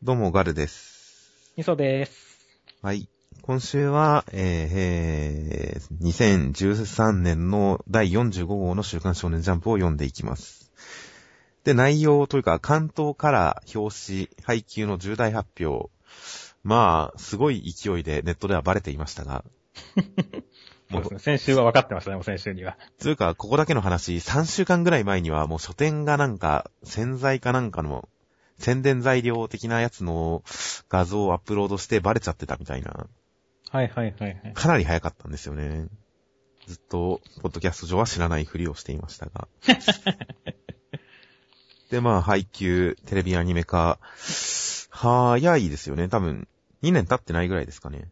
どうも、ガルです。みそです。はい。今週は、えー、えー2013年の第45号の週刊少年ジャンプを読んでいきます。で、内容というか、関東から表紙、配給の重大発表。まあ、すごい勢いでネットではバレていましたが。もうね。先週は分かってましたね、もう先週には。つうか、ここだけの話、3週間ぐらい前にはもう書店がなんか、洗剤かなんかの宣伝材料的なやつの画像をアップロードしてバレちゃってたみたいな。はいはいはいはい。かなり早かったんですよね。ずっと、ポッドキャスト上は知らないふりをしていましたが。で、まあ、配給、テレビアニメ化、早いですよね。多分、2年経ってないぐらいですかね。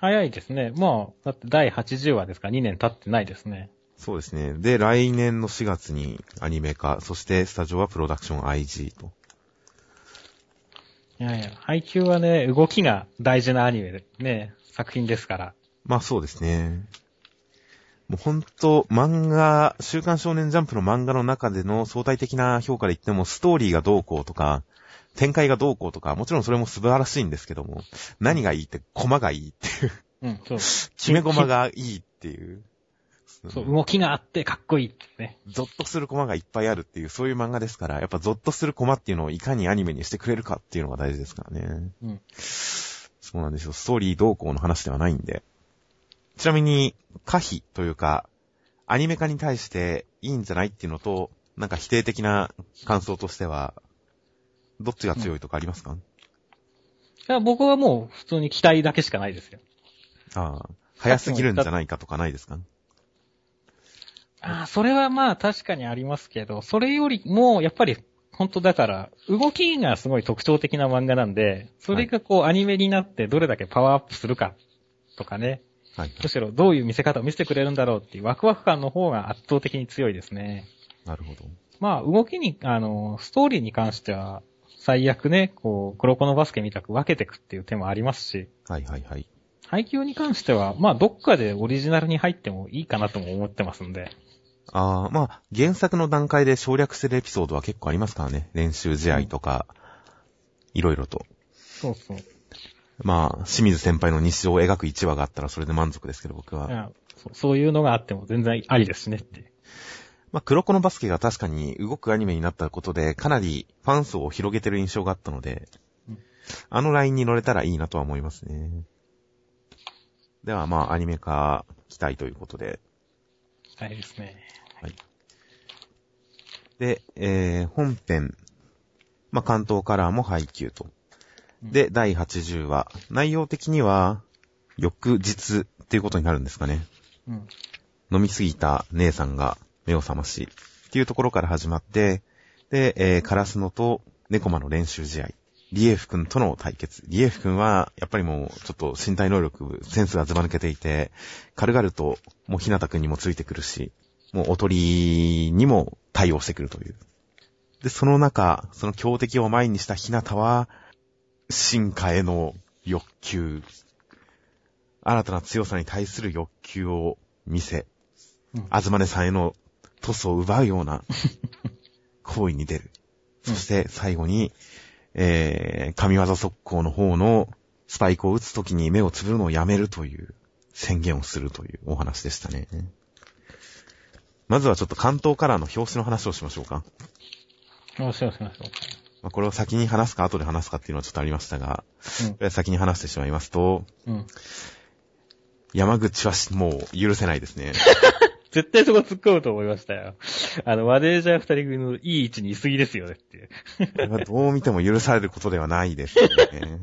早いですね。まあ、だって第80話ですから2年経ってないですね。そうですね。で、来年の4月にアニメ化、そしてスタジオはプロダクション IG と。いやいや、配給はね、動きが大事なアニメでね、作品ですから。まあそうですね。もうほんと、漫画、週刊少年ジャンプの漫画の中での相対的な評価で言っても、ストーリーがどうこうとか、展開がどうこうとか、もちろんそれも素晴らしいんですけども、何がいいって、コマがいいっていう、うん、そう。決めコマがいいっていう。そう、動きがあってかっこいいってね。ゾッとするコマがいっぱいあるっていう、そういう漫画ですから、やっぱゾッとするコマっていうのをいかにアニメにしてくれるかっていうのが大事ですからね。うん。そうなんですよ。ストーリー動向の話ではないんで。ちなみに、可否というか、アニメ化に対していいんじゃないっていうのと、なんか否定的な感想としては、どっちが強いとかありますか、いや、僕はもう普通に期待だけしかないですよ。ああ、早すぎるんじゃないかとかないですか？ああ、それはまあ確かにありますけど、それよりも、やっぱり、本当だから、動きがすごい特徴的な漫画なんで、それがこうアニメになってどれだけパワーアップするか、とかね。はい。むしろどういう見せ方を見せてくれるんだろうっていうワクワク感の方が圧倒的に強いですね。なるほど。まあ、動きに、あの、ストーリーに関しては、最悪ね、こう、黒子のバスケみたく分けていくっていう手もありますし、はいはいはい。配給に関しては、まあ、どっかでオリジナルに入ってもいいかなとも思ってますんで。ああ、まあ、原作の段階で省略してるエピソードは結構ありますからね。練習試合とか、いろいろと。そうそう。まあ、清水先輩の日常を描く1話があったらそれで満足ですけど、僕は。そうそういうのがあっても全然ありですしねって。まあ、黒子のバスケが確かに動くアニメになったことで、かなりファン層を広げてる印象があったので、うんあのラインに乗れたらいいなとは思いますね。では、まあ、アニメ化期待ということで。期待ですね。で、えー、本編、まあ、関東カラーも配給と。うんで、第80話。内容的には、翌日っていうことになるんですかね。うん。飲みすぎた姉さんが目を覚まし、っていうところから始まって、で、えー、カラスノとネコマの練習試合。リエフ君との対決。リエフ君は、やっぱりもう、ちょっと身体能力、センスがずば抜けていて、軽々と、もうひなた君にもついてくるし、もうおとりにも対応してくるという。で、その中、その強敵を前にしたひなたは、進化への欲求、新たな強さに対する欲求を見せ、うんあずまねさんへのトスを奪うような 行為に出る。うんそして最後に、えー、神業速攻の方のスパイクを打つときに目をつぶるのをやめるという宣言をするというお話でしたね。まずはちょっと関東カラーの表紙の話をしましょうか。よしよしよしよまあ、これを先に話すか後で話すかっていうのはちょっとありましたが、うん先に話してしまいますと、うん。山口はしもう許せないですね。絶対そこ突っ込むと思いましたよ。あの、マネージャー二人組のいい位置にいすぎですよねっていう。これはどう見ても許されることではないですよね。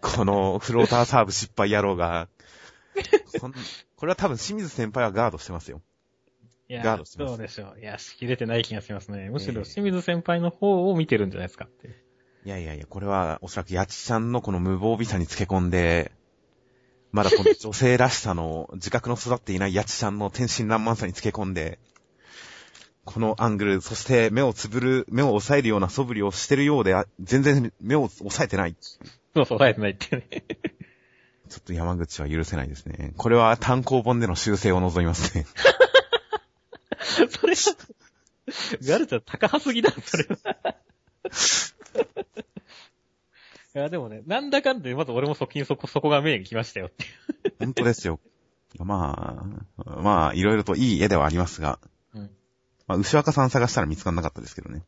このフローターサーブ失敗野郎が、これは多分清水先輩はガードしてますよ。いやガードしてますそうでしょう。いや、しきれてない気がしますね。むしええろ清水先輩の方を見てるんじゃないですかっていやいやいや、これはおそらくヤチちゃんのこの無防備さにつけ込んで、まだこの女性らしさの自覚の育っていないヤチちゃんの天真爛漫さにつけ込んで、このアングル、そして目をつぶる、目を押さえるような素振りをしてるようで、あ全然目を押さえてない。ちそうそう、抑えてないってね。ょっと山口は許せないですね。これは単行本での修正を望みますね。それは、ガルちゃん高はすぎだ、それは。いや、でもね、なんだかんで、まず俺も側近そこ、そこが目に来ましたよっていう。本当ですよ。まあ、まあ、いろいろといい絵ではありますが、うん。まあ、牛若さん探したら見つからなかったですけどね。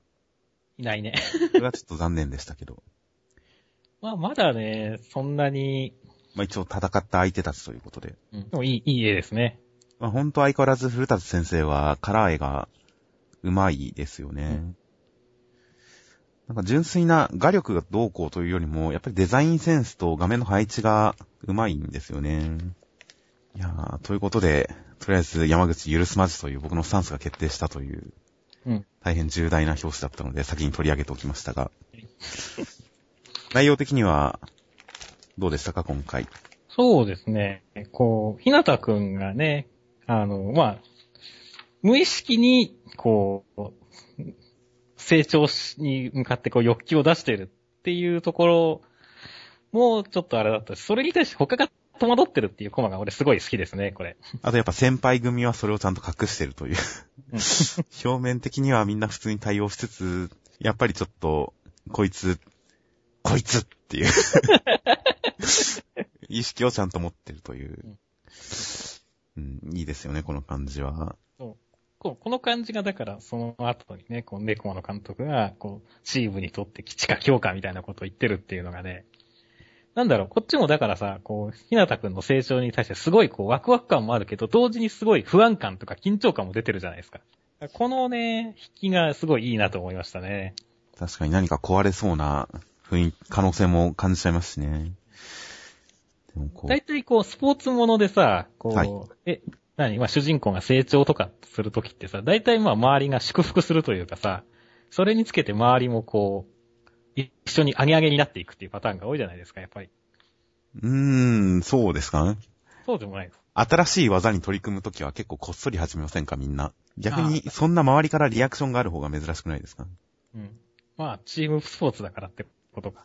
いないね。それはちょっと残念でしたけど。まあ、まだね、そんなに、まあ一応戦った相手たちということで。うん、でもいい、いい絵ですね。まあ本当相変わらず古舘先生はカラー絵が上手いですよね。なんか純粋な画力がどうこうというよりも、やっぱりデザインセンスと画面の配置が上手いんですよね。いやー、ということで、とりあえず山口許すまじという僕のスタンスが決定したという、うん。大変重大な表紙だったので先に取り上げておきましたが。内容的には、どうでしたか、今回？そうですね。こう、ひなたくんがね、あの、まあ、無意識に、こう、成長しに向かってこう欲求を出してるっていうところもちょっとあれだったし、それに対して他が戸惑ってるっていうコマが俺すごい好きですね、これ。あとやっぱ先輩組はそれをちゃんと隠してるという。表面的にはみんな普通に対応しつつ、やっぱりちょっと、こいつ、こいつっていう 意識をちゃんと持ってるという。うん、いいですよね、この感じは。こうこの感じがだからその後にね、こう、ネコマの監督が、こう、チームにとって基地か強化みたいなことを言ってるっていうのがね、なんだろう、こっちもだからさ、こう、ひなたくんの成長に対してすごいこう、ワクワク感もあるけど、同時にすごい不安感とか緊張感も出てるじゃないですか。このね、引きがすごいいいなと思いましたね。確かに何か壊れそうな雰囲気、可能性も感じちゃいますしね。大体こう、スポーツものでさ、こう、はいえ、何？まあ主人公が成長とかするときってさ、大体まあ周りが祝福するというかさ、それにつけて周りもこう、一緒に上げ上げになっていくっていうパターンが多いじゃないですか、やっぱり。うーん、そうですかね。そうでもないです。新しい技に取り組むときは結構こっそり始めませんか、みんな。逆に、そんな周りからリアクションがある方が珍しくないですか？うん。まあ、チームスポーツだからってことか。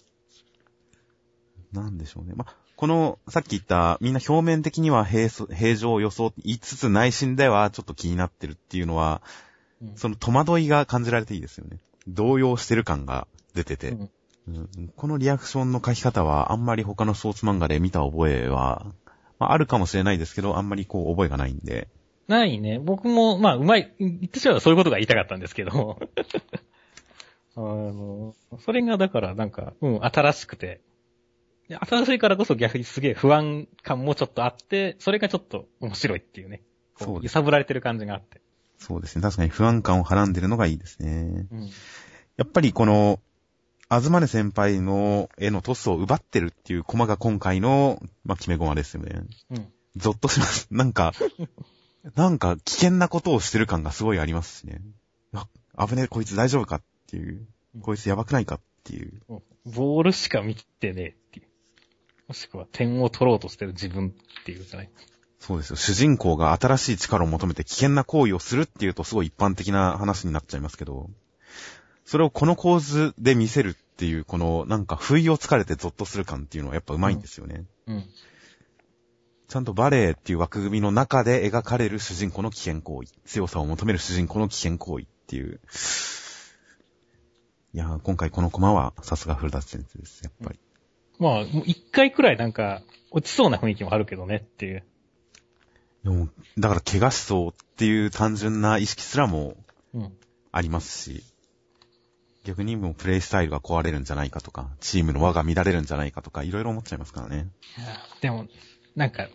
なんでしょうね。ま、この、さっき言った、みんな表面的には平素平常予想って言いつつ内心ではちょっと気になってるっていうのは、うんその戸惑いが感じられていいですよね。動揺してる感が出てて、うんうんこのリアクションの書き方はあんまり他のスポーツ漫画で見た覚えは、まあ、あるかもしれないですけど、あんまりこう覚えがないんで、ないね。僕も、まあ、うまい、言ってしまえばそういうことが言いたかったんですけど。あの、それがだからなんか、うん、新しくて。で新しいからこそ逆にすげえ不安感もちょっとあって、それがちょっと面白いっていうね。こそう揺さぶられてる感じがあって。そうですね。確かに不安感をはらんでるのがいいですね。うん。やっぱりこの、あずまね先輩の絵のトスを奪ってるっていうコマが今回の、まあ、決めコマですよね。うん。ゾッとします。なんか、なんか危険なことをしてる感がすごいありますしね。あ、危ねえ、こいつ大丈夫かっていう。こいつやばくないかっていう。ボールしか見てねえっていう。もしくは点を取ろうとしてる自分っていうじゃない。そうですよ。主人公が新しい力を求めて危険な行為をするっていうとすごい一般的な話になっちゃいますけど、それをこの構図で見せるっていう、このなんか不意をつかれてゾッとする感っていうのはやっぱ上手いんですよね。うん。ちゃんとバレエっていう枠組みの中で描かれる主人公の危険行為。強さを求める主人公の危険行為っていう。いやー、今回このコマはさすが古舘先生です、やっぱり。まあ、もう一回くらいなんか、落ちそうな雰囲気もあるけどねっていう。でも、だから怪我しそうっていう単純な意識すらもうん。ありますし、逆にもうプレイスタイルが壊れるんじゃないかとか、チームの輪が乱れるんじゃないかとか、いろいろ思っちゃいますからね。でも、なんか、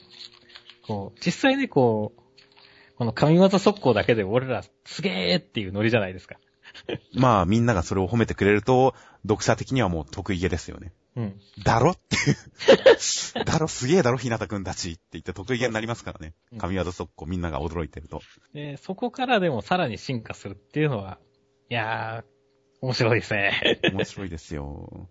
こう、実際ね、こう、この神業速攻だけで俺らすげーっていうノリじゃないですか。まあ、みんながそれを褒めてくれると、読者的にはもう得意げですよね。うん。だろ？っていう。だろ、すげえだろ、ひなたくんたちって言って得意げになりますからねうん。神業速攻みんなが驚いてると。で、そこからでもさらに進化するっていうのは、いやー、面白いですね。面白いですよ。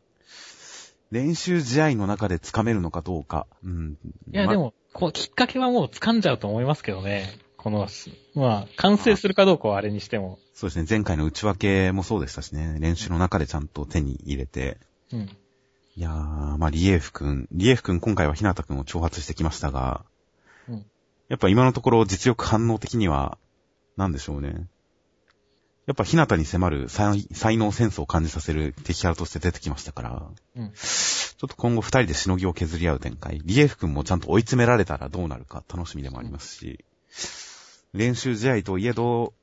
練習試合の中で掴めるのかどうか。うん。いや、までも、こう、きっかけはもう掴んじゃうと思いますけどね。この、まあ、完成するかどうかはあれにしても。そうですね。前回の内訳もそうでしたしね。練習の中でちゃんと手に入れて。うん。いやー、まあ、リエフ君。リエフ君今回はひなた君を挑発してきましたが、うんやっぱ今のところ実力反応的には、なんでしょうね。やっぱひなたに迫る才才能センスを感じさせる敵キャラとして出てきましたから、うん。ちょっと今後二人でしのぎを削り合う展開。リエフ君もちゃんと追い詰められたらどうなるか楽しみでもありますし、練習試合といえど、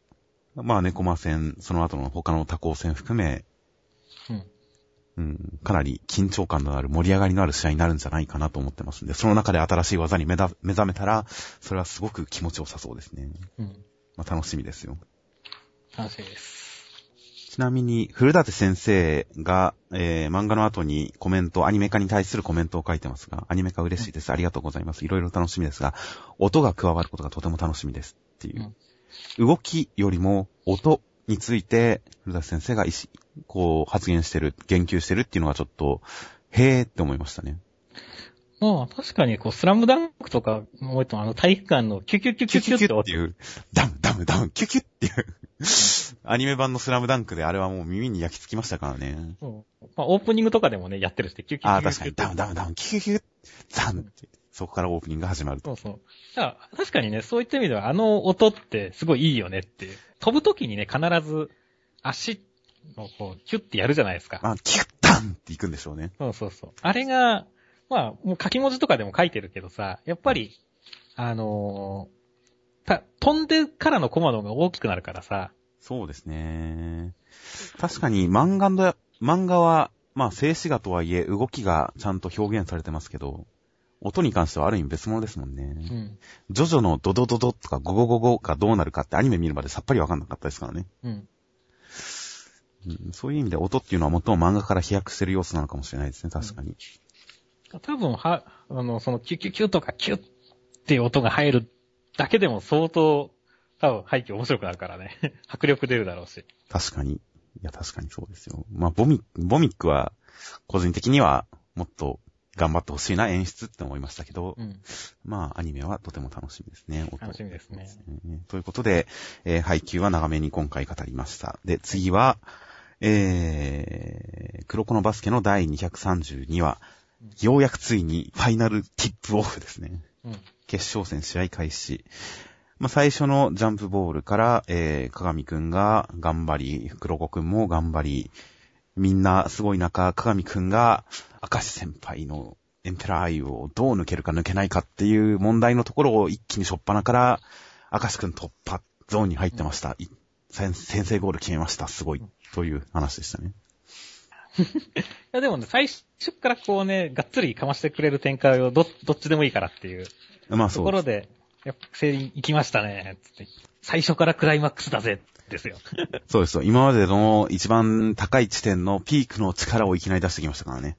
まあ、猫間戦、その後の他の多校戦含め、うん。うん、かなり緊張感のある盛り上がりのある試合になるんじゃないかなと思ってますんで、その中で新しい技に目覚めたら、それはすごく気持ちよさそうですね。うん。まあ、楽しみですよ。楽しみです。ちなみに、古舘先生が、えー、漫画の後にコメント、アニメ化に対するコメントを書いてますが、アニメ化嬉しいです。ありがとうございます。いろいろ楽しみですが、音が加わることがとても楽しみです。っていう。動きよりも音について、古舘先生が意思、こう発言してる、言及してるっていうのがちょっと、へーって思いましたね。まあ、確かに、こう、スラムダンクとか、もうあの、体育館のキュキュキュキュキュって音っていう、ダムダムダム、キュキュっていう、アニメ版のスラムダンクであれはもう耳に焼き付きましたからね。うんまあ、オープニングとかでもね、やってるし、キュキュキュキュああ、確かに、ダムダムダム、キュキュキュダムって、そこからオープニングが始まると。そうそう。だから確かにね、そういった意味では、あの音ってすごいいいよねって。飛ぶときにね、必ず足をこう、キュッてやるじゃないですか。まあ、キュッダンっていくんでしょうね。そうそうそう。あれが、まあ、もう書き文字とかでも書いてるけどさ、やっぱり、あのーた、飛んでからのコマの方が大きくなるからさ、そうですね。確かに漫画の、漫画は、まあ静止画とはいえ動きがちゃんと表現されてますけど、音に関してはある意味別物ですもんね。うん。ジョジョのドドドドとかゴゴゴゴがどうなるかってアニメ見るまでさっぱりわかんなかったですからね。うん。うん、そういう意味で音っていうのは最も漫画から飛躍してる要素なのかもしれないですね、確かに。多分、は、あの、その、キュキュキュとかキュッっていう音が入るだけでも相当、多分、背景面白くなるからね。迫力出るだろうし。確かに。いや、確かにそうですよ。まあ、ボミボミックは、個人的には、もっと頑張ってほしいな演出って思いましたけど、うん。まあ、アニメはとても楽しみですね。音楽しみですね。えーということで、えー配給は長めに今回語りました。で、次は、えー、黒子のバスケの第232話、ようやくついにファイナルティップオフですね。うん。決勝戦試合開始。まあ、最初のジャンプボールから、えー、鏡くんが頑張り、黒子くんも頑張り、みんなすごい中、鏡くんが、明石先輩のエンペラーアイをどう抜けるか抜けないかっていう問題のところを一気にしょっぱなから、明石くん突破、ゾーンに入ってました。い先先制ゴール決めました。すごい。という話でしたね。いや、でもね、最初からこうね、がっつりかましてくれる展開をど、どっちでもいいからっていうまあそう。ところで、やっぱ、セリン行きましたね、つって。最初からクライマックスだぜ、ですよ。そうですよ。今までの一番高い地点のピークの力をいきなり出してきましたからね。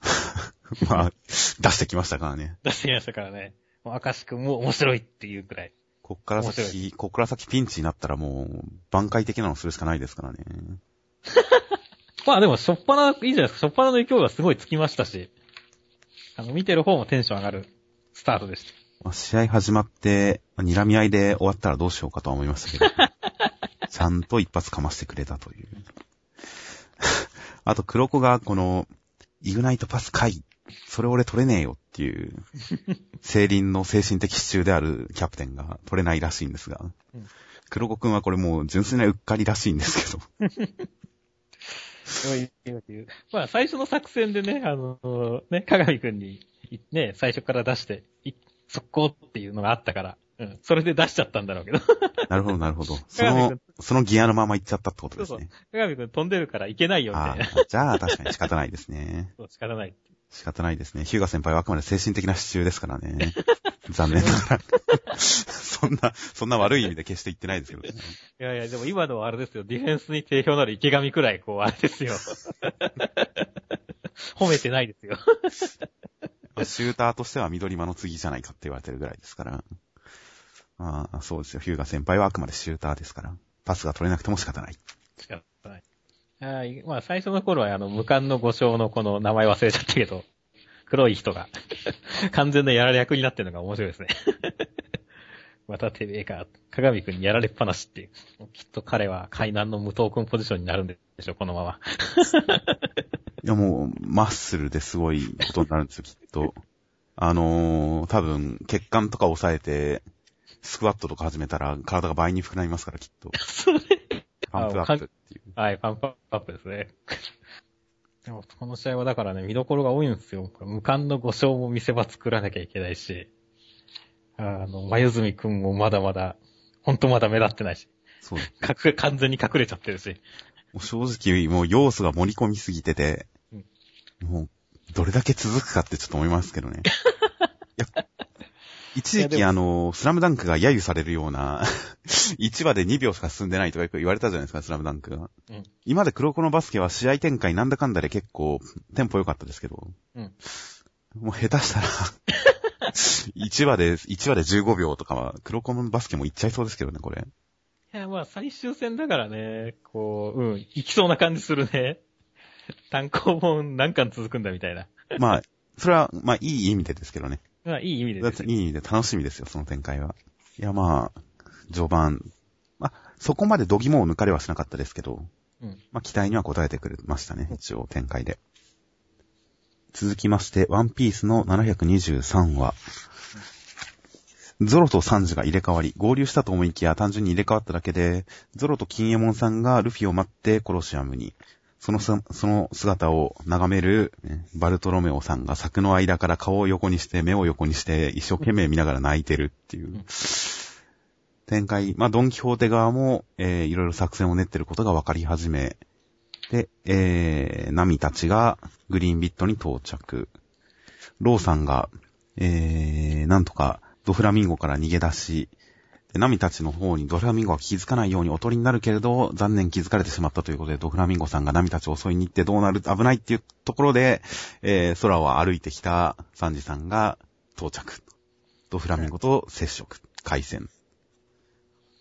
まあ、出してきましたからね。出してきましたからね。もう、明石くんも面白いっていうくらい。こっから面先、こっから先ピンチになったらもう、挽回的なのするしかないですからね。まあでも、しょっぱな、いいじゃないですか。しょっぱなの勢いがすごいつきましたし、あの、見てる方もテンション上がるスタートでした。まあ試合始まって、まあ睨み合いで終わったらどうしようかとは思いましたけど、ちゃんと一発かましてくれたという。あと、黒子がこの、イグナイトパス回、それ俺取れねえよっていう、聖輪の精神的支柱であるキャプテンが取れないらしいんですがうん、黒子くんはこれもう純粋なうっかりらしいんですけど、まあ、最初の作戦でね、あの、ね、鏡くんに、いね、最初から出して、い速攻っていうのがあったから、うん、それで出しちゃったんだろうけど。なるほどなるほど。そのそのギアのまま行っちゃったってことですそうね。鏡くん飛んでるからいけないよ、みたあいな。あ、じゃあ確かに仕方ないですね。そう仕方ない。仕方ないですね。ヒューガ先輩はあくまで精神的な支柱ですからね。残念ながら。そんな、そんな悪い意味で決して言ってないですけどね。いやいや、でも今のはあれですよ。ディフェンスに定評のある池上くらい、こう、あれですよ。褒めてないですよ。まあシューターとしては緑間の次じゃないかって言われてるぐらいですから。まあ、そうですよ。ヒューガ先輩はあくまでシューターですから。パスが取れなくても仕方ない。まあ、最初の頃は、あの、無冠の五将のこの名前忘れちゃったけど、黒い人が、完全なやられ役になってるのが面白いですね。またてめえか、鏡くんにやられっぱなしっていう。きっと彼は海南の無藤君ポジションになるんでしょ、このまま。いやもう、マッスルですごいことになるんですよ、きっと。あのー、多分、血管とか抑えて、スクワットとか始めたら体が倍に膨らみますから、きっと。それ。パンプアップっていう。はい、パンプアップですね。でもこの試合はだからね、見どころが多いんですよ。無冠の5勝も見せ場作らなきゃいけないし、あの、眉住くんもまだまだ、ほんとまだ目立ってないし、そう。隠完全に隠れちゃってるし。正直、もう要素が盛り込みすぎてて、もう、どれだけ続くかってちょっと思いますけどね。いや一時期あの、スラムダンクが揶揄されるような、1話で2秒しか進んでないとかよく言われたじゃないですか、スラムダンクが。うん今まで黒子のバスケは試合展開なんだかんだで結構、テンポ良かったですけど、うん。もう下手したら、1話で、1話で15秒とかは、黒子のバスケもいっちゃいそうですけどね、これ。いや、まあ最終戦だからね、こう、うん、行きそうな感じするね。単行本何巻続くんだみたいな。まあ、それは、まあ、いい意味でですけどね。まあいい意味でですていい意味で楽しみですよ、その展開は。いや、まあ、序盤。まあ、そこまで度肝を抜かれはしなかったですけど、うん。まあ、期待には応えてくれましたね、一応展開で。続きまして、ワンピースの723話。ゾロとサンジが入れ替わり、合流したと思いきや単純に入れ替わっただけで、ゾロと金右衛門さんがルフィを待ってコロシアムに、そのす、その姿を眺める、ねバルトロメオさんが柵の間から顔を横にして、目を横にして、一生懸命見ながら泣いてるっていううん展開。まあ、ドンキホーテ側も、えーいろいろ作戦を練ってることが分かり始め、で、えー、ナミたちがグリーンビットに到着。ローさんが、えー、なんとかドフラミンゴから逃げ出し、でナミたちの方にドフラミンゴが気づかないようにおとりになるけれど、残念気づかれてしまったということで、ドフラミンゴさんがナミたちを襲いに行ってどうなる、危ないっていうところで、えー、空を歩いてきたサンジさんが到着。ドフラミンゴと接触、回戦。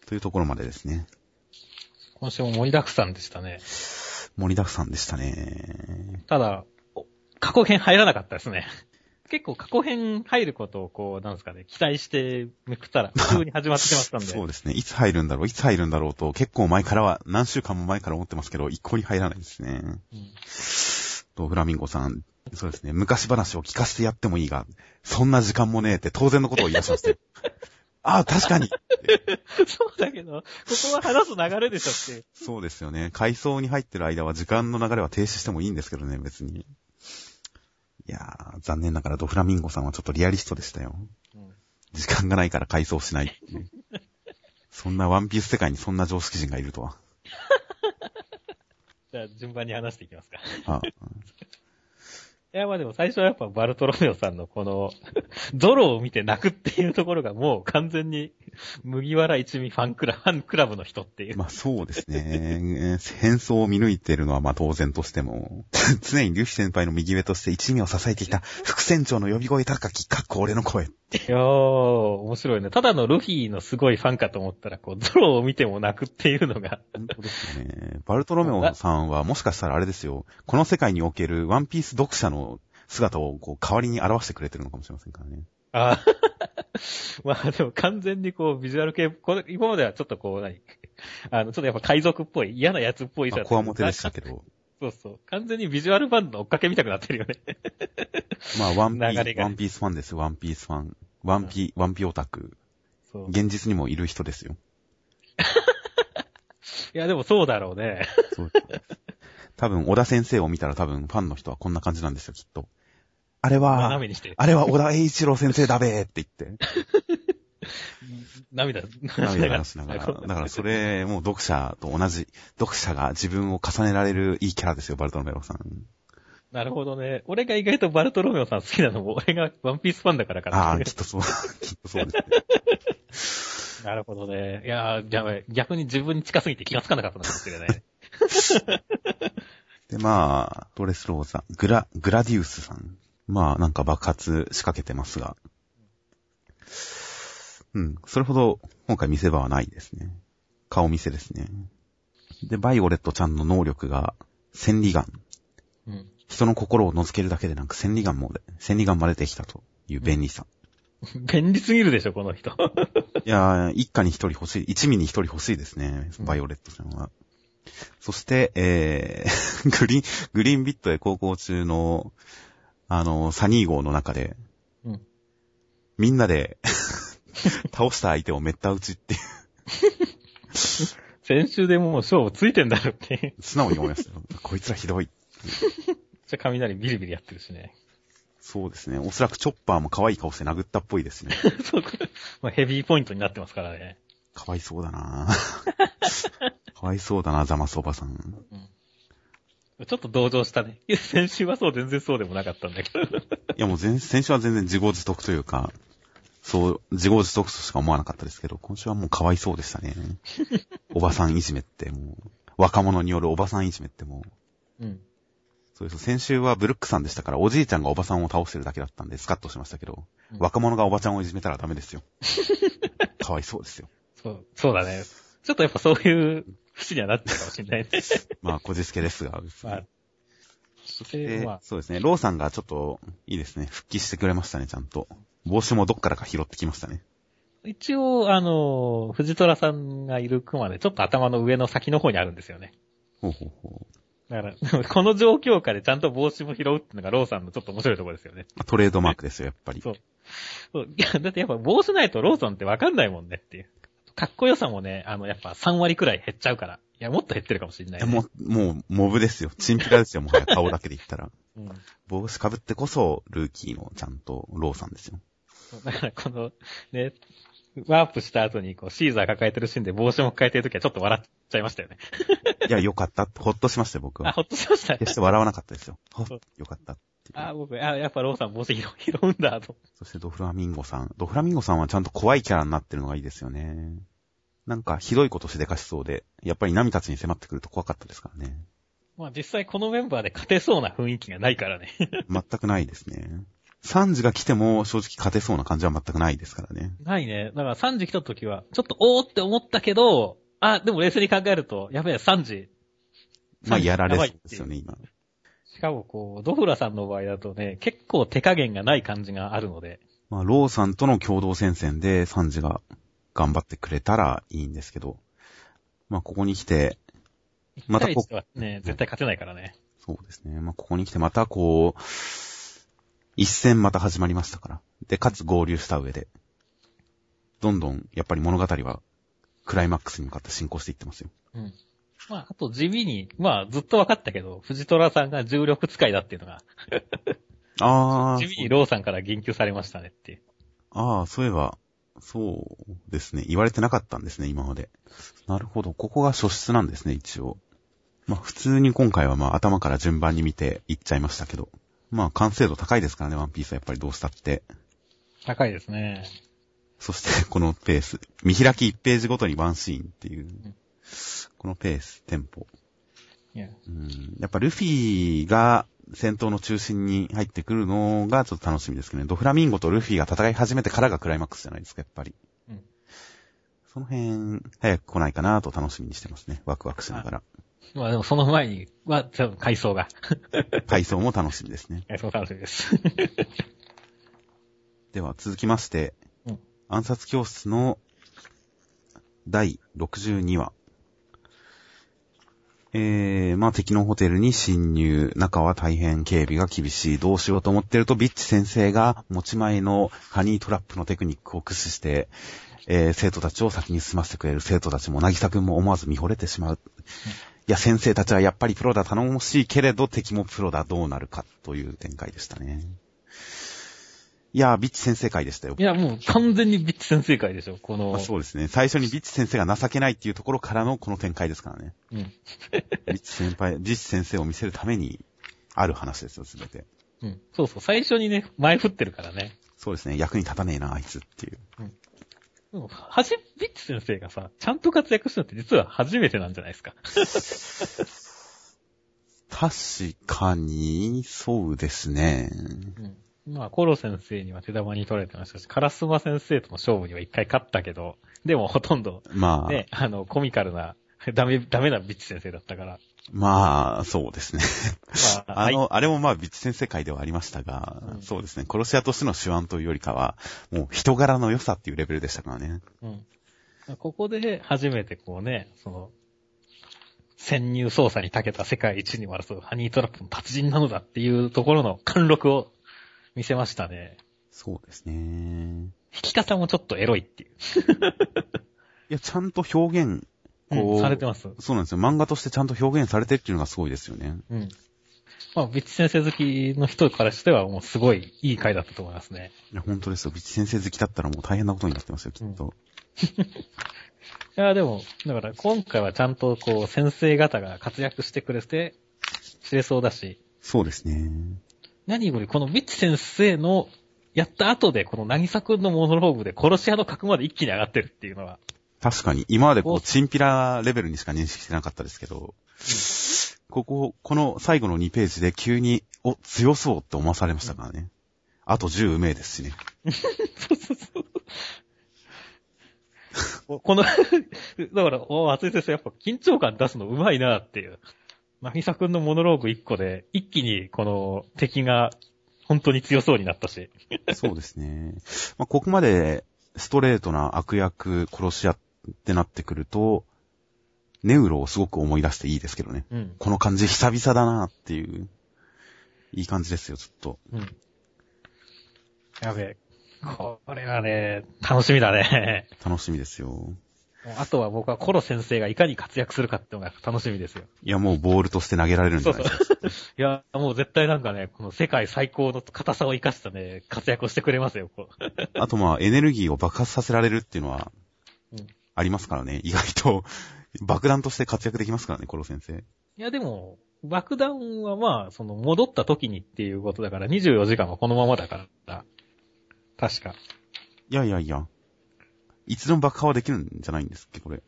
というところまでですね。今週も盛りだくさんでしたね。盛りだくさんでしたね。ただ、お過去編入らなかったですね。結構過去編入ることをこう、なんですかね、期待してめくったら、普通に始まってきましたんで。そうですね。いつ入るんだろう、いつ入るんだろうと、結構前からは、何週間も前から思ってますけど、一向に入らないですね。うんと、フラミンゴさん、そうですね。昔話を聞かせてやってもいいが、そんな時間もねえって当然のことを言い出しまして。ああ、確かに そうだけど、ここは話す流れでしょって。そうですよね。階層に入ってる間は時間の流れは停止してもいいんですけどね、別に。いやー、残念ながらドフラミンゴさんはちょっとリアリストでしたよ。うん時間がないから回想しないっていう。そんなワンピース世界にそんな常識人がいるとは。じゃあ順番に話していきますか。あ いや、まあでも最初はやっぱバルトロメオさんのこの、ゾロを見て泣くっていうところがもう完全に麦わら一味ファンクラブ、ファンクラブの人っていう。まあそうですね。変装を見抜いているのはまあ当然としても、常にリュフィ先輩の右上として一味を支えてきた副船長の呼び声高き、かっこ俺の声。いやー、面白いね。ただのルフィのすごいファンかと思ったら、こう、ゾロを見ても泣くっていうのが、本当ですよね。バルトロメオさんはもしかしたらあれですよ。この世界におけるワンピース読者の姿をこう代わりに表してくれてるのかもしれませんからね。あー まあでも完全にこう、ビジュアル系、これ今まではちょっとこう、何？あの、ちょっとやっぱ海賊っぽい、嫌なやつっぽいまあ、コアモテでしたけど。そうそう。完全にビジュアルバンドの追っかけみたくなってるよね。まあ、ワンピース、ワンピースファンです、ワンピースファン。ワンピ、ワンピオタク。そう。現実にもいる人ですよ。いや、でもそうだろうね。そう多分、小田先生を見たら多分、ファンの人はこんな感じなんですよ、きっと。あれは。あれは小田栄一郎先生だべーって言って、涙、涙流しながら。だからそれ、もう読者と同じ、読者が自分を重ねられるいいキャラですよ、バルトロメロさん。なるほどね。俺が意外とバルトロメオさん好きなのも、俺がワンピースファンだからかな。ああ、きっとそう、きっとそうですね。なるほどね。いやー、じゃあ逆に自分に近すぎて気がつかなかったのかもしれない。で、まあ、ドレスローザ、グラ、グラディウスさん。まあ、なんか爆発仕掛けてますが。うん、それほど今回見せ場はないですね。顔見せですね。で、バイオレットちゃんの能力が、千里眼。うん。人の心を覗けるだけでなく千里眼もで、千里眼までできたという便利さ。便利すぎるでしょ、この人。いやー、一家に一人欲しい、一味に一人欲しいですね、バイオレットさんは。そして、えー、グリーン、グリーンビットへ航行中の、あの、サニー号の中で、うんみんなで、倒した相手をめった打ちっていう、先週でもう勝負ついてんだろって。素直に思いましたよ。こいつらひどい。ちゃ雷ビリビリやってるしね。そうですね。おそらくチョッパーも可愛い顔して殴ったっぽいですね。そうまあ、ヘビーポイントになってますからね。かわいそうだな かわいそうだな、ザマスおばさん。ちょっと同情したね。いや先週はそう、全然そうでもなかったんだけど。いやもう全、先週は全然自業自得というか、そう、自業自得としか思わなかったですけど、今週はもうかわいそうでしたね。おばさんいじめって、もう、若者によるおばさんいじめってもう、うん。そうです。先週はブルックさんでしたから、おじいちゃんがおばさんを倒してるだけだったんで、スカッとしましたけど、うん若者がおばちゃんをいじめたらダメですよ。かわいそうですよ。そう、そうだね。ちょっとやっぱそういう節にはなってるかもしれないね。まあ、こじつけですが。まあ、で、でまあ、そうですね。ローさんがちょっと、いいですね。復帰してくれましたね、ちゃんと。帽子もどっからか拾ってきましたね。一応、あの、藤虎さんがいる熊で、ちょっと頭の上の先の方にあるんですよね。ほうほうほだから、この状況下でちゃんと帽子も拾うっていうのがローさんのちょっと面白いところですよね。う。トレードマークですよ、やっぱり。そう。そういや、だってやっぱ帽子ないとローソンってわかんないもんねっていう。かっこよさもね、あの、やっぱ3割くらい減っちゃうから。いや、もっと減ってるかもしれない、ね。いやもう、もう、モブですよ。チンピラですよ、もはや 顔だけで言ったら。うん。帽子被ってこそ、ルーキーのちゃんと、ローさんですよ。だからこの、ね、ワープした後にこう、シーザー抱えてるシーンで帽子も抱えてるときはちょっと笑っちゃいましたよね。いや、よかった。ほっとしましたよ、僕あ、は。ほっとしました？ね決して笑わなかったですよ。ほっよかった。あ、僕、あ、やっぱローさん帽子拾う んだと。そしてドフラミンゴさん。ドフラミンゴさんはちゃんと怖いキャラになってるのがいいですよね。なんか、ひどいことしでかしそうで、やっぱりナミたちに迫ってくると怖かったですからね。まあ実際このメンバーで勝てそうな雰囲気がないからね。全くないですね。サンジが来ても正直勝てそうな感じは全くないですからね。ないね。だから3時来た時は、ちょっとおーって思ったけど、あ、でも冷静に考えると、やべえ、3時。まあ、やられそうですよね、今。しかもこう、ドフラさんの場合だとね、結構手加減がない感じがあるので、まあ、ローさんとの共同戦線でサンジが頑張ってくれたらいいんですけど、まあ、ここに来て、またこ1対1はね、絶対勝てないからね。そうですね。まあ、ここに来てまたこう、一戦また始まりましたから。で、かつ合流した上で、どんどん、やっぱり物語は、クライマックスに向かって進行していってますよ。うん。まあ、あと地味に、まあずっと分かったけど、藤虎さんが重力使いだっていうのが、あ地味にローさんから言及されましたねっていう。ああ、そういえば、そうですね。言われてなかったんですね、今まで。なるほど。ここが初出なんですね、一応。まあ、普通に今回はまあ、頭から順番に見ていっちゃいましたけど。まあ、完成度高いですからね、ワンピースはやっぱりどうしたって。高いですね。そして、このペース。見開き1ページごとにワンシーンっていう。このペース、テンポ。うん。やっぱルフィが戦闘の中心に入ってくるのがちょっと楽しみですけどね。ドフラミンゴとルフィが戦い始めてからがクライマックスじゃないですか、やっぱり。うんその辺、早く来ないかなと楽しみにしてますね。ワクワクしながら。まあでもその前には、多分回想が。回想も楽しみですね。回想楽しみです。では続きまして、うん暗殺教室の第62話。えー、まあ敵のホテルに侵入。中は大変警備が厳しい。どうしようと思ってると、ビッチ先生が持ち前のハニートラップのテクニックを駆使して、えー、生徒たちを先に進ませてくれる生徒たちも、なぎさくんも思わず見惚れてしまう。いや、先生たちはやっぱりプロだ、頼もしいけれど、敵もプロだ、どうなるか、という展開でしたね。いやー、ビッチ先生会でしたよい。や、もう完全にビッチ先生会でしょ、この。まあそうですね。最初にビッチ先生が情けないっていうところからのこの展開ですからね。うん。ビッチ先輩、ビッチ先生を見せるためにある話ですよ、すべて。うん。そうそう、最初にね、前振ってるからね。そうですね。役に立たねえな、あいつっていう。でもはじ、ビッチ先生がさ、ちゃんと活躍したのって実は初めてなんじゃないですか。確かに、そうですね。うん。まあ、コロ先生には手玉に取られてましたし、カラスマ先生との勝負には一回勝ったけど、でもほとんど、まあ、ね、あの、コミカルな、ダメ、ダメなビッチ先生だったから。まあ、そうですね。まあ、あの、あれもまあ、ビッチ先生会ではありましたが、うんそうですね。殺し屋としての手腕というよりかは、もう人柄の良さっていうレベルでしたからね。うん。ここで初めてこうね、その、潜入捜査に長けた世界一に争うハニートラップの達人なのだっていうところの貫禄を見せましたね。そうですね。弾き方もちょっとエロいっていう。いや、ちゃんと表現、こう、うんされてます。そうなんですよ。漫画としてちゃんと表現されてるっていうのがすごいですよね。うん。まあ、ビッチ先生好きの人からしてはもうすごいいい回だったと思いますね。いや、本当ですよ。ビッチ先生好きだったらもう大変なことになってますよ、きっと。いや、でも、だから今回はちゃんとこう、先生方が活躍してくれて、知れそうだし、そうですね。何よりこのビッチ先生のやった後で、この渚くんのモノローグで殺し屋の格まで一気に上がってるっていうのは、確かに、今までこおう、チンピラレベルにしか認識してなかったですけど、ここ、この最後の2ページで急に、お、強そうって思わされましたからね。あと10うめえですしね。ここの、だから、お松井先生やっぱ緊張感出すの上手いなっていう。渚くんのモノローグ1個で、一気にこの敵が本当に強そうになったし。そうですね。まあ、ここまでストレートな悪役殺し屋ってなってくると、ネウロをすごく思い出していいですけどね。うん。この感じ久々だなっていう、いい感じですよ、ちょっと。うん。やべえ。これはね、楽しみだね。楽しみですよ。あとは僕はコロ先生がいかに活躍するかっていうのが楽しみですよ。いや、もうボールとして投げられるんじそうそゃないうですか。いや、もう絶対なんかね、この世界最高の硬さを生かしたね、活躍をしてくれますよ、こう。あとまあ、エネルギーを爆発させられるっていうのはうん、ありますからね。意外と、爆弾として活躍できますからね、コロ先生。いや、でも、爆弾はまあ、その、戻った時にっていうことだから、24時間はこのままだから。確か。いやいやいや。いつでも爆破はできるんじゃないんですっけ、これ。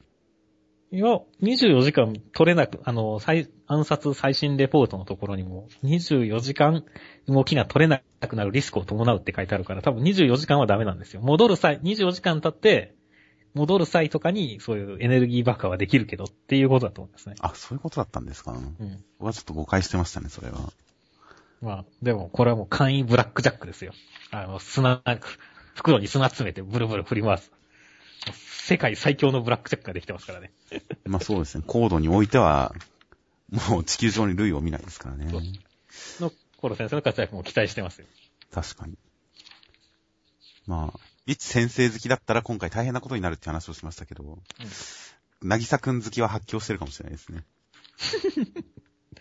いや、24時間取れなく、あの、最、暗殺最新レポートのところにも、24時間動きが取れなくなるリスクを伴うって書いてあるから、多分24時間はダメなんですよ。戻る際、24時間経って、戻る際とかに、そういうエネルギー爆破はできるけどっていうことだと思いますね。あ、そういうことだったんですか。うん。僕はちょっと誤解してましたね、それは。まあ、でも、これはもう簡易ブラックジャックですよ。あの、砂、袋に砂詰めてブルブル振り回す。世界最強のブラックジャックができてますからね。まあそうですね。コードにおいては、もう地球上に類を見ないですからね。の、コロ先生の活躍も期待してますよ。確かに。まあ、一先生好きだったら今回大変なことになるって話をしましたけど、なぎさくん好きは発狂してるかもしれないですね。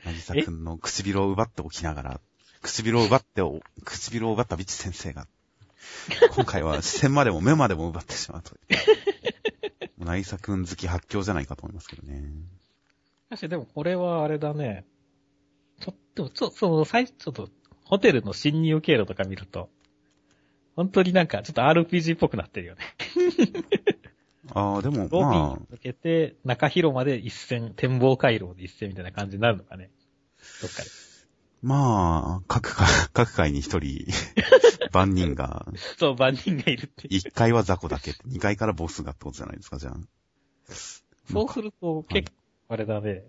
なぎさくんの唇を奪っておきながら、唇を奪ってお、唇を奪ったビッチ先生が、今回は視線までも目までも奪ってしまうという。なぎさくん好き発狂じゃないかと思いますけどね。しかし、でもこれはあれだね。ちょっと、ちょっと、その、最初、ちょっと、ホテルの侵入経路とか見ると、本当になんか、ちょっと RPG っぽくなってるよね。ああ、でも、ロビーまに向けて、中広まで一戦、展望回廊で一戦みたいな感じになるのかね。どっかで。あ、まあ、各回、各回に一人、万人が、そう、万人がいるって。一回は雑魚だけ、二階からボスがってことじゃないですか、じゃあ。そうすると、結構、あれだね。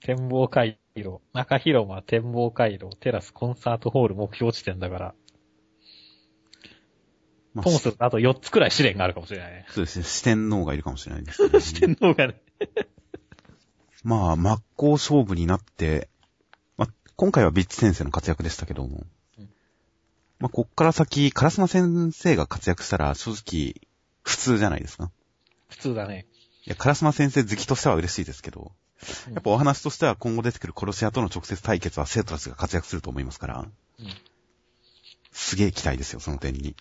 展望回廊、中広間、展望回廊、テラス、コンサートホール、目標地点だから、まあともするとあと4つくらい試練があるかもしれないね。そうですね、四天王がいるかもしれないです、ね。四天王がね。まあ、真っ向勝負になって、まあ、今回はビッチ先生の活躍でしたけども、うんまあ、こっから先、カラスマ先生が活躍したら、正直、普通じゃないですか。普通だね。いや、カラスマ先生好きとしては嬉しいですけど、うんやっぱお話としては今後出てくる殺し屋との直接対決は生徒たちが活躍すると思いますから、うん。すげえ期待ですよ、その点に。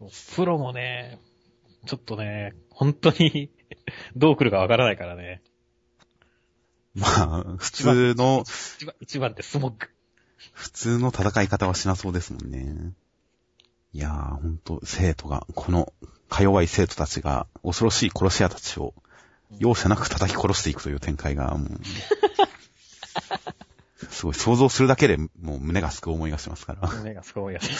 うん。プロもね、ちょっとね、本当に、どう来るかわからないからね。まあ、普通の、一番、一番ってスモッグ。普通の戦い方はしなそうですもんね。いやー、ほんと、生徒が、この、か弱い生徒たちが、恐ろしい殺し屋たちを、容赦なく叩き殺していくという展開が、もう、すごい、想像するだけでもう胸がすく思いがしますから。目がすごいや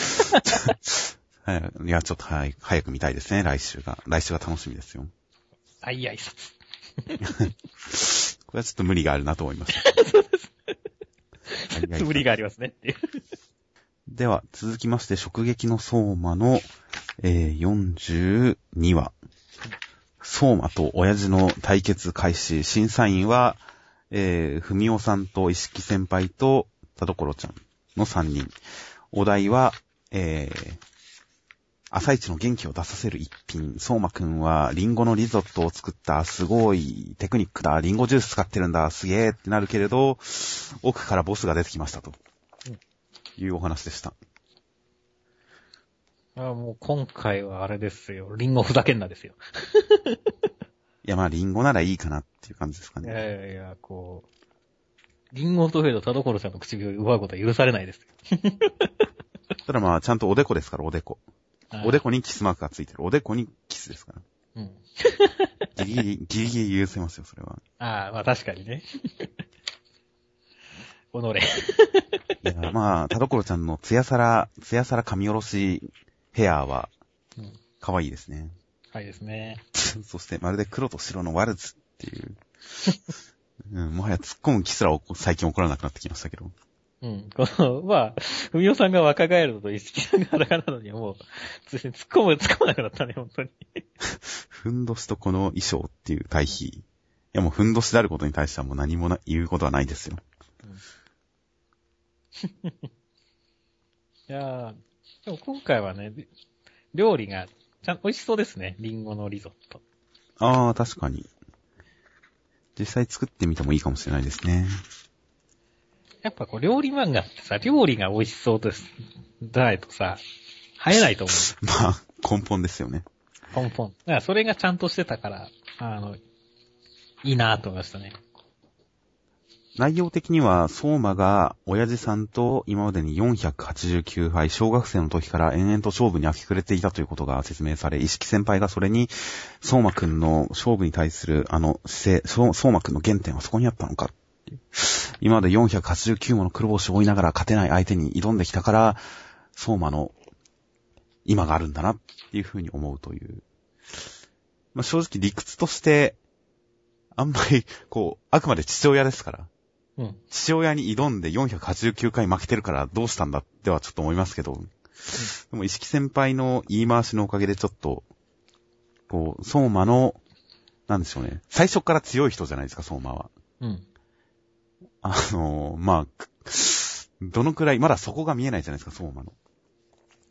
はいいや、ちょっと早い早く見たいですね、来週が。来週が楽しみですよ。あい挨拶。これはちょっと無理があるなと思います。はいはい つぶりがありますねっていう。では、続きまして、直撃の相馬の、えー、42話。相馬と親父の対決開始。審査員は、えー、ふみおさんと石木先輩と田所ちゃんの3人。お題は、えー、朝一の元気を出させる一品。相馬くんは、リンゴのリゾットを作った、すごいテクニックだ、リンゴジュース使ってるんだ、すげえってなるけれど、奥からボスが出てきましたと。いうお話でした。あもう今回はあれですよ。リンゴふざけんなですよ。いや、まあ、リンゴならいいかなっていう感じですかいね。やいやいや、こう、リンゴとフェード田所さんの唇を奪うことは許されないですよ。ただまあ、ちゃんとおでこですから、おでこ。おでこにキスマークがついてる。おでこにキスですから。うん。ギリギリ、ギリギリ許せますよ、それは。ああ、まあ確かにね。己。いや、まあ、田所ちゃんのツヤサラ、ツヤサラ髪下ろしヘアはうん。可愛いですね。はいですね。そして、まるで黒と白のワルツっていう。うん、もはや突っ込むキスらを最近起こらなくなってきましたけど。うん。この、まあ、ふみおさんが若返るのと意識さんが裸なのにはもう、突っ込む、突っ込まなくなったね、本当に。ふんどしとこの衣装っていう対比。いやもうふんどしであることに対してはもう何もな言うことはないですよ。いやーでも今回はね、料理が、ちゃん、美味しそうですね。リンゴのリゾット。ああ、確かに。実際作ってみてもいいかもしれないですね。やっぱこう、料理漫画ってさ、料理が美味しそうです。だとさ、生えないと思う。まあ、根本ですよね。ポンポン。だからそれがちゃんとしてたから、あの、いいなと思いましたね。内容的には、相馬が親父さんと今までに489敗、小学生の時から延々と勝負に明け暮れていたということが説明され、意識先輩がそれに、相馬くんの勝負に対するあの姿勢、相相馬くんの原点はそこにあったのかっていう今まで489もの黒星を追いながら勝てない相手に挑んできたから、相馬の今があるんだなっていうふうに思うという。まあ、正直理屈として、あんまり、こう、あくまで父親ですから。うん。父親に挑んで489回負けてるからどうしたんだってはちょっと思いますけど、でも、石木先輩の言い回しのおかげでちょっと、こう、相馬の、なんでしょうね。最初から強い人じゃないですか、相馬は。うん。あのまあ、どのくらい、まだそこが見えないじゃないですか、相馬の。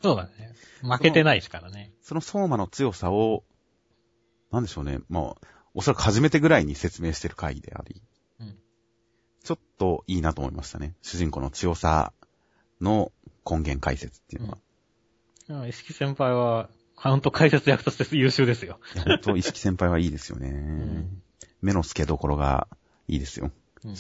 そうだね。負けてないですからね。その相馬の強さを、なんでしょうね。まあ、おそらく初めてぐらいに説明してる回であり、うん。ちょっといいなと思いましたね。主人公の強さの根源解説っていうのは。うん。石木先輩は、カウント解説役として優秀ですよ。本当、意識先輩はいいですよね。ん目の付けどころがいいですよ。うん。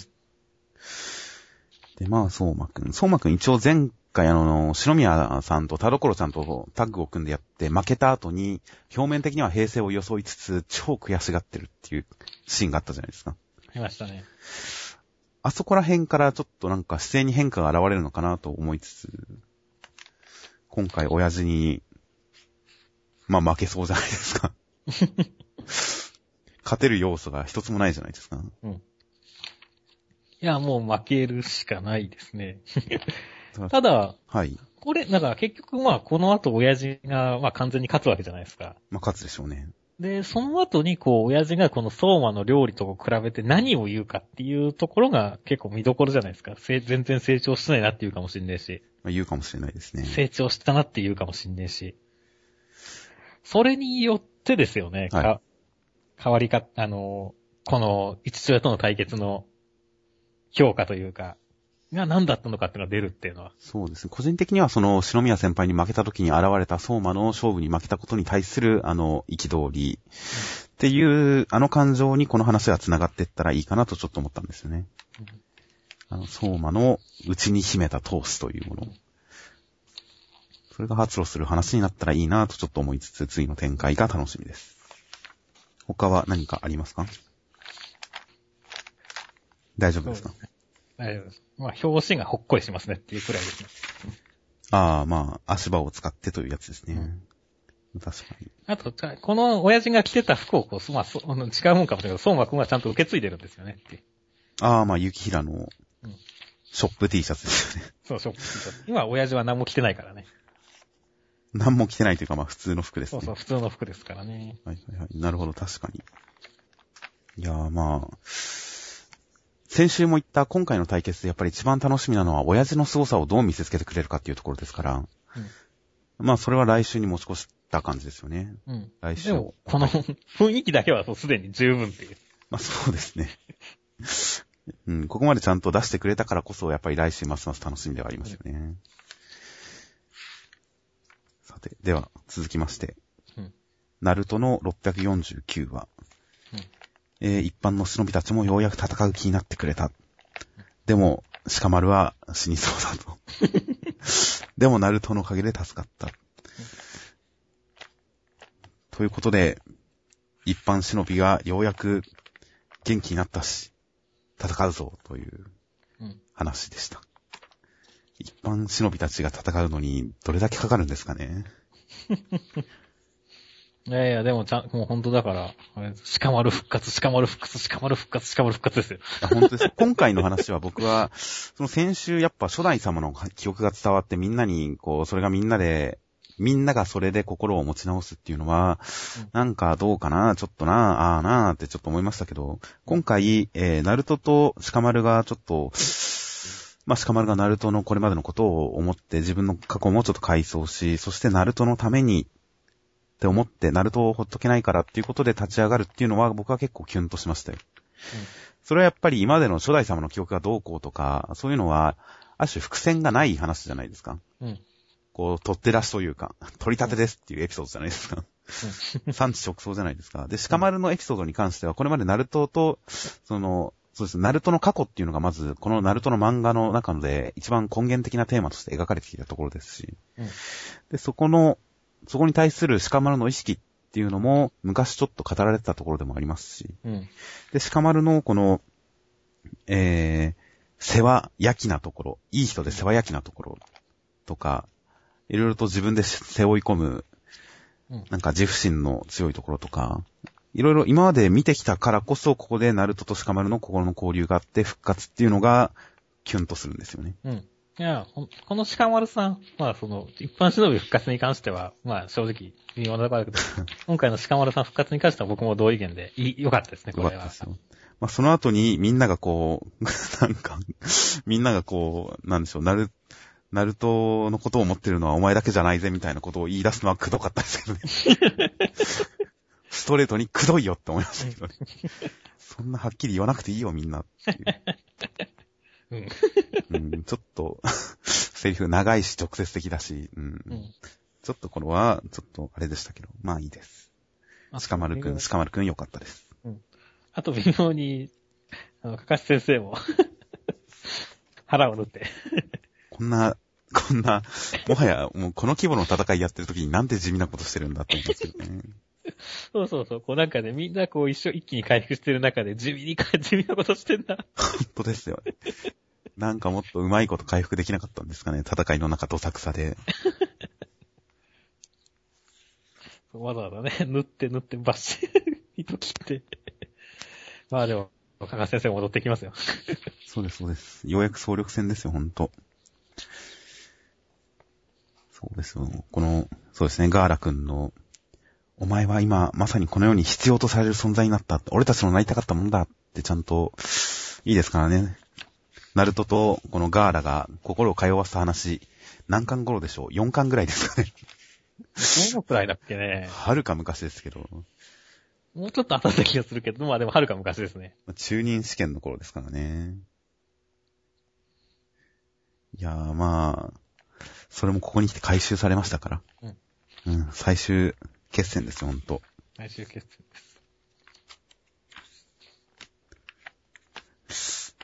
で、まあ、相馬くん。相馬くん一応前回あの、篠宮さんと田所ちゃんとタッグを組んでやって負けた後に、表面的には平成を装いつつ、超悔しがってるっていうシーンがあったじゃないですか。いましたね。あそこら辺からちょっとなんか姿勢に変化が現れるのかなと思いつつ、今回親父に、まあ負けそうじゃないですか。勝てる要素が一つもないじゃないですか。いや、もう負けるしかないですね。だ ただ、はい。これ、だから結局まあ、この後親父が、まあ完全に勝つわけじゃないですか。まあ勝つでしょうね。で、その後にこう、親父がこの相馬の料理と比べて何を言うかっていうところが結構見どころじゃないですか。せ全然成長してないなって言うかもしんないし、まあ、言うかもしれないですね。成長したなって言うかもしんないし。それによってですよね、はいか変わりか、あの、この父親との対決の評価というか、が何だったのかっていうのが出るっていうのは。そうですね。個人的にはその、篠宮先輩に負けた時に現れた相馬の勝負に負けたことに対する、あの、憤りっていう、あの感情にこの話が繋がっていったらいいかなとちょっと思ったんですよね。あの、相馬の内に秘めた闘志というもの。それが発露する話になったらいいなとちょっと思いつつ、次の展開が楽しみです。他は何かありますか？大丈夫ですか？大丈夫です。まあ、表紙がほっこりしますねっていうくらいですね。ああ、まあ、足場を使ってというやつですね。確かに。あと、この親父が着てた服をこう、まあ、そ違うもんかもしれないけど、相馬くんはちゃんと受け継いでるんですよねって。ああ、まあ、雪平のうんショップ T シャツですよね。そう、ショップ今、親父は何も着てないからね。何も着てないというか、まあ、普通の服ですね。そうそう、普通の服ですからね。はいはいはい。なるほど、確かに。いやー、まあ、先週も言った今回の対決でやっぱり一番楽しみなのは、親父の凄さをどう見せつけてくれるかっていうところですから、まあ、それは来週に持ち越した感じですよね。うん。来週でも、この雰囲気だけはそうすでに十分っていう。まあそうですね。うん、ここまでちゃんと出してくれたからこそ、やっぱり来週ますます楽しみではありますよね。さて、では、続きまして。うんナルトの649話。うんえー一般の忍びたちもようやく戦う気になってくれた。でも、鹿丸は死にそうだと。でも、ナルトのおかげで助かった。ということで、一般忍びがようやく元気になったし、戦うぞといううん。話でした。一般忍びたちが戦うのにどれだけかかるんですかね。いやいや、でもちゃん、もう本当だから、鹿丸復活、鹿丸復活、鹿丸復活、鹿丸復活ですよ。本当です。今回の話は僕は、その先週やっぱ初代様の記憶が伝わってみんなに、こう、それがみんなで、みんながそれで心を持ち直すっていうのは、うんなんかどうかな、ちょっとな、ああなってちょっと思いましたけど、今回、えー、ナルトと鹿丸がちょっと、まあ、鹿丸がナルトのこれまでのことを思って自分の過去もちょっと回想し、そしてナルトのためにって思って、ナルトをほっとけないからっていうことで立ち上がるっていうのは僕は結構キュンとしましたよ。それはやっぱり今までの初代様の記憶がどうこうとか、そういうのは、ある種伏線がない話じゃないですか。うん。こう、取って出しというか、取り立てですっていうエピソードじゃないですか。産地直送じゃないですか。で、鹿丸のエピソードに関しては、これまでナルトと、その、そうです。ナルトの過去っていうのがまず、このナルトの漫画の中で一番根源的なテーマとして描かれてきたところですし、うんで、そこの、そこに対する鹿丸の意識っていうのも、昔ちょっと語られてたところでもありますし、うん。で、鹿丸のこの、えー、世話焼きなところ、いい人で世話焼きなところとか、いろいろと自分で背負い込む、うんなんか自負心の強いところとか、いろいろ今まで見てきたからこそ、ここでナルトと鹿丸の心の交流があって復活っていうのが、キュンとするんですよね。うん。いや、この鹿丸さん、まあその、一般忍び復活に関しては、まあ正直、微妙なところだけど、今回の鹿丸さん復活に関しては僕も同意見で、いい、良かったですね、これはよかったで。すよ。まあ、その後にみんながこう、なんか、みんながこう、なんでしょう、ナル、ナルトのことを思ってるのはお前だけじゃないぜみたいなことを言い出すのはくどかったですけどね。ストレートにくどいよって思いましたけどね。そんなはっきり言わなくていいよみんなっていう。うん。うん、ちょっと、セリフ長いし直接的だし、うん。うん。ちょっとこれは、ちょっとあれでしたけど、まあいいです。あ鹿丸くん、鹿丸くん良かったです。あと微妙に、あの、かかし先生も、腹を縫って。こんな、こんな、もはや、もうこの規模の戦いやってる時になんで地味なことしてるんだって思いますけどね。そうそうそう。こうなんかね、みんなこう一緒一気に回復してる中で地味にか、地味なことしてんだ。本当ですよね。なんかもっとうまいこと回復できなかったんですかね。戦いの中どさくさで。わざわざね、縫って縫ってバッシリ、糸切って。まあでも、かかし先生も戻ってきますよ。そうです、そうです。ようやく総力戦ですよ、ほんと。そうですよ。この、そうですね、ガーラ君の、お前は今、まさにこの世に必要とされる存在になった。俺たちのなりたかったもんだってちゃんと、いいですからね。ナルトと、このガーラが心を通わせた話、何巻頃でしょう ?4 巻ぐらいですかね。どのくらいだっけね。はるか昔ですけど、もうちょっと後だ気がするけど、まあでもはるか昔ですね。中任試験の頃ですからね。いやーまあ、それもここに来て回収されましたから。うん。うん、最終決戦ですよ、ほんと。最終決戦です。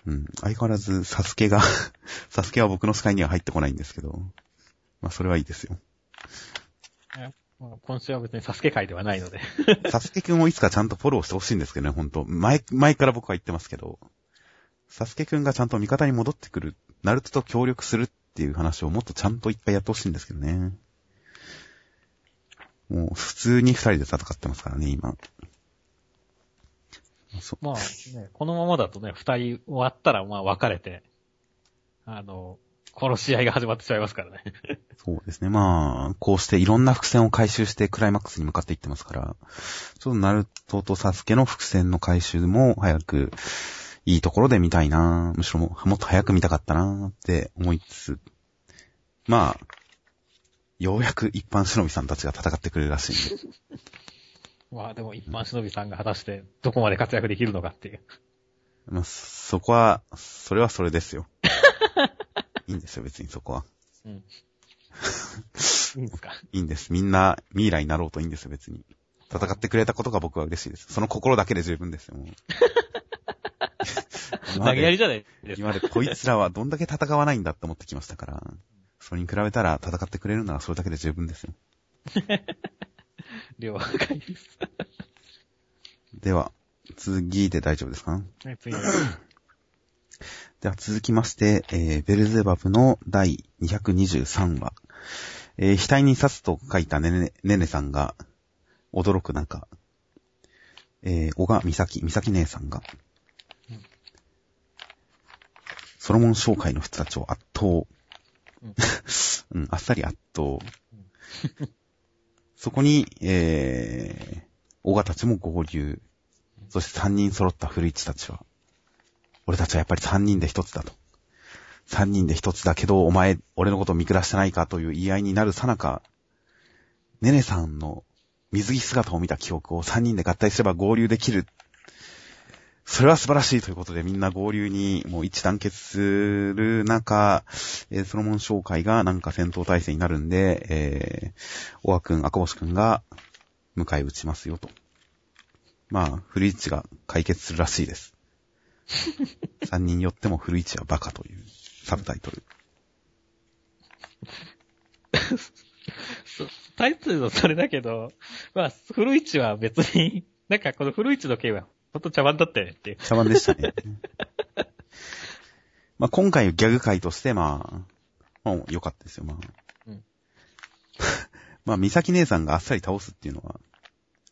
うん、相変わらず、サスケが、サスケは僕の視界には入ってこないんですけど、まあそれはいいですよ。まあ、今週は別にサスケ会ではないので。サスケくんをいつかちゃんとフォローしてほしいんですけどね、ほんと。前、前から僕は言ってますけど、サスケくんがちゃんと味方に戻ってくる、ナルトと協力するっていう話をもっとちゃんといっぱいやってほしいんですけどね。もう普通に二人で戦ってますからね、今。そまあね、このままだとね、二人終わったらまあ別れて、あの、殺し合いが始まってしまいますからね。そうですね。まあ、こうしていろんな伏線を回収してクライマックスに向かっていってますから、ちょっとナルトとサスケの伏線の回収も早く、いいところで見たいなむしろももっと早く見たかったなって思いつつ、まあ、ようやく一般忍びさんたちが戦ってくれるらしいんで。まあでも一般忍びさんが果たしてどこまで活躍できるのかっていう。まあ、そこは、それはそれですよ。いいんですよ、別にそこは。うん。いいんですか？いいんです。みんな、ミイラになろうといいんですよ、別に。戦ってくれたことが僕は嬉しいです。その心だけで十分ですよ、もう。投げやりじゃない。今までこいつらはどんだけ戦わないんだって思ってきましたから、それに比べたら戦ってくれるならそれだけで十分ですよ。了解です。では、次で大丈夫ですか？はい、次は。では続きまして、えー、ベルゼバブの第223話。えー、額に刺すと書いたねね、ねねさんが、驚く中、えー、小川美咲、美咲姉さんが、ソロモン商会の人たちを圧倒。うんうん、あっさり圧倒。そこに、えー、小川たちも合流。そして三人揃った古市たちは、俺たちはやっぱり三人で一つだと。三人で一つだけど、お前、俺のことを見下してないかという言い合いになるさなか、ネネさんの水着姿を見た記憶を三人で合体すれば合流できる。それは素晴らしいということでみんな合流にもう一致団結する中、えーソロモン商会がなんか戦闘態勢になるんで、えー、小川くん、赤星くんが迎え撃ちますよと。まあ、古市が解決するらしいです。三人よっても古市はバカというサブタイトル。そタイトルのそれだけど、まあ、古市は別に、なんかこの古市の件は、ほんと茶番だったよねっていう。茶番でしたね。まあ今回ギャグ回として、まあ、まあ良かったですよ、まあ。うん まあ、美咲姉さんがあっさり倒すっていうのは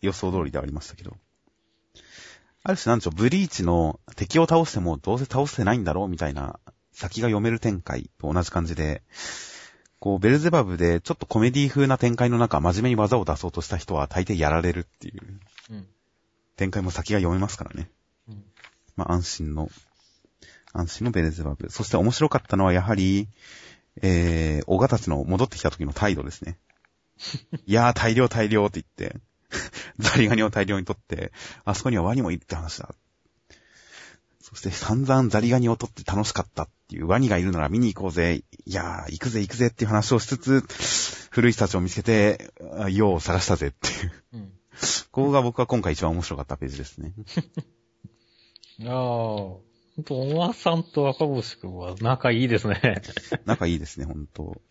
予想通りではありましたけど。ある種なんでしょう、ブリーチの敵を倒してもどうせ倒せないんだろうみたいな先が読める展開と同じ感じで、こう、ベルゼバブでちょっとコメディ風な展開の中、真面目に技を出そうとした人は大抵やられるっていううん。展開も先が読めますからね。うん。まあ、安心の、安心のベルゼバブ。そして面白かったのはやはり、えー、小川たちの戻ってきた時の態度ですね。いやー、大量大量って言って、ザリガニを大量に取って、あそこにはワニもいるって話だ。そして散々ザリガニを取って楽しかったっていうワニがいるなら見に行こうぜ。いやー、行くぜ行くぜっていう話をしつつ、古い人たちを見つけて、あよう探したぜっていう。うん。ここが僕は今回一番面白かったページですね。ああ、ほんと、おまさんと赤星くんは仲いいですね。仲いいですね、ほんと。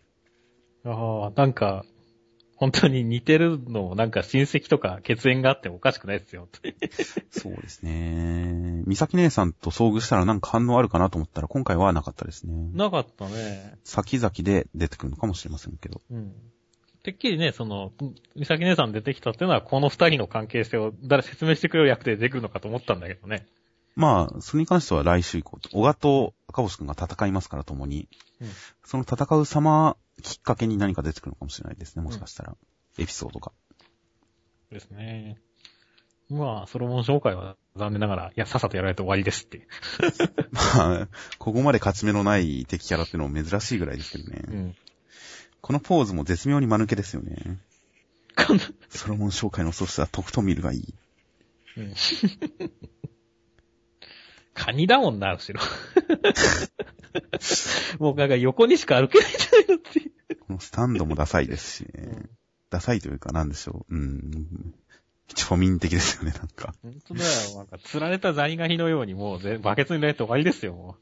ああ、なんか、本当に似てるのもなんか親戚とか血縁があってもおかしくないですよ。そうですね。美咲姉さんと遭遇したらなんか反応あるかなと思ったら今回はなかったですね。なかったね。先々で出てくるのかもしれませんけど。うん。てっきりね、その、美咲姉さん出てきたっていうのはこの二人の関係性を誰説明してくれる役で出てくるのかと思ったんだけどね。まあ、それに関しては来週以降、小賀と赤星くんが戦いますから共に、うんその戦う様きっかけに何か出てくるのかもしれないですね、もしかしたら。エピソードが。ですね。まあ、ソロモン紹介は残念ながら、いや、さっさとやられて終わりですって。まあ、ここまで勝ち目のない敵キャラっていうのも珍しいぐらいですけどね。うん。このポーズも絶妙に間抜けですよね。こんなソロモン紹介のソースはとくと見るがいい。うん。カニだもんな、後ろ。もうなんか横にしか歩けないんじゃないのっていう。このスタンドもダサいですしね。うんダサいというか、なんでしょう。うん。庶民的ですよね、なんか。本当だよ。なんか、釣られたザリガニのようにもうぜ、バケツに入れて終わりですよ、も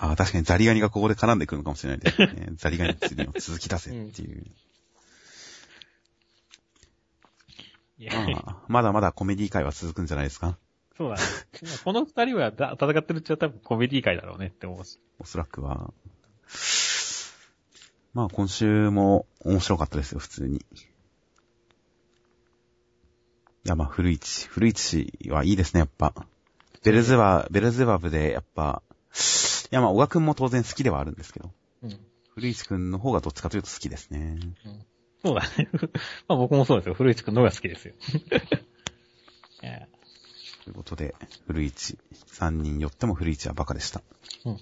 ああ、確かにザリガニがここで絡んでくるのかもしれないですね。ザリガニ釣りの続き出せっていう。う。いや、まあ、まだまだコメディ界は続くんじゃないですか？そうだね。この二人はだ戦ってるっちゃ多分コメディ界だろうねって思うし。おそらくは。まあ、今週も面白かったですよ、普通に。いや、まあ、古市、古市はいいですね、やっぱ。ベルゼバ、ベルゼバブで、やっぱ、いや、まあ、小川くんも当然好きではあるんですけど、うん。古市くんの方がどっちかというと好きですね。そうだね。まあ僕もそうですよ。古市くんの方が好きですよ。ということで、古市、3人よっても古市はバカでした。うん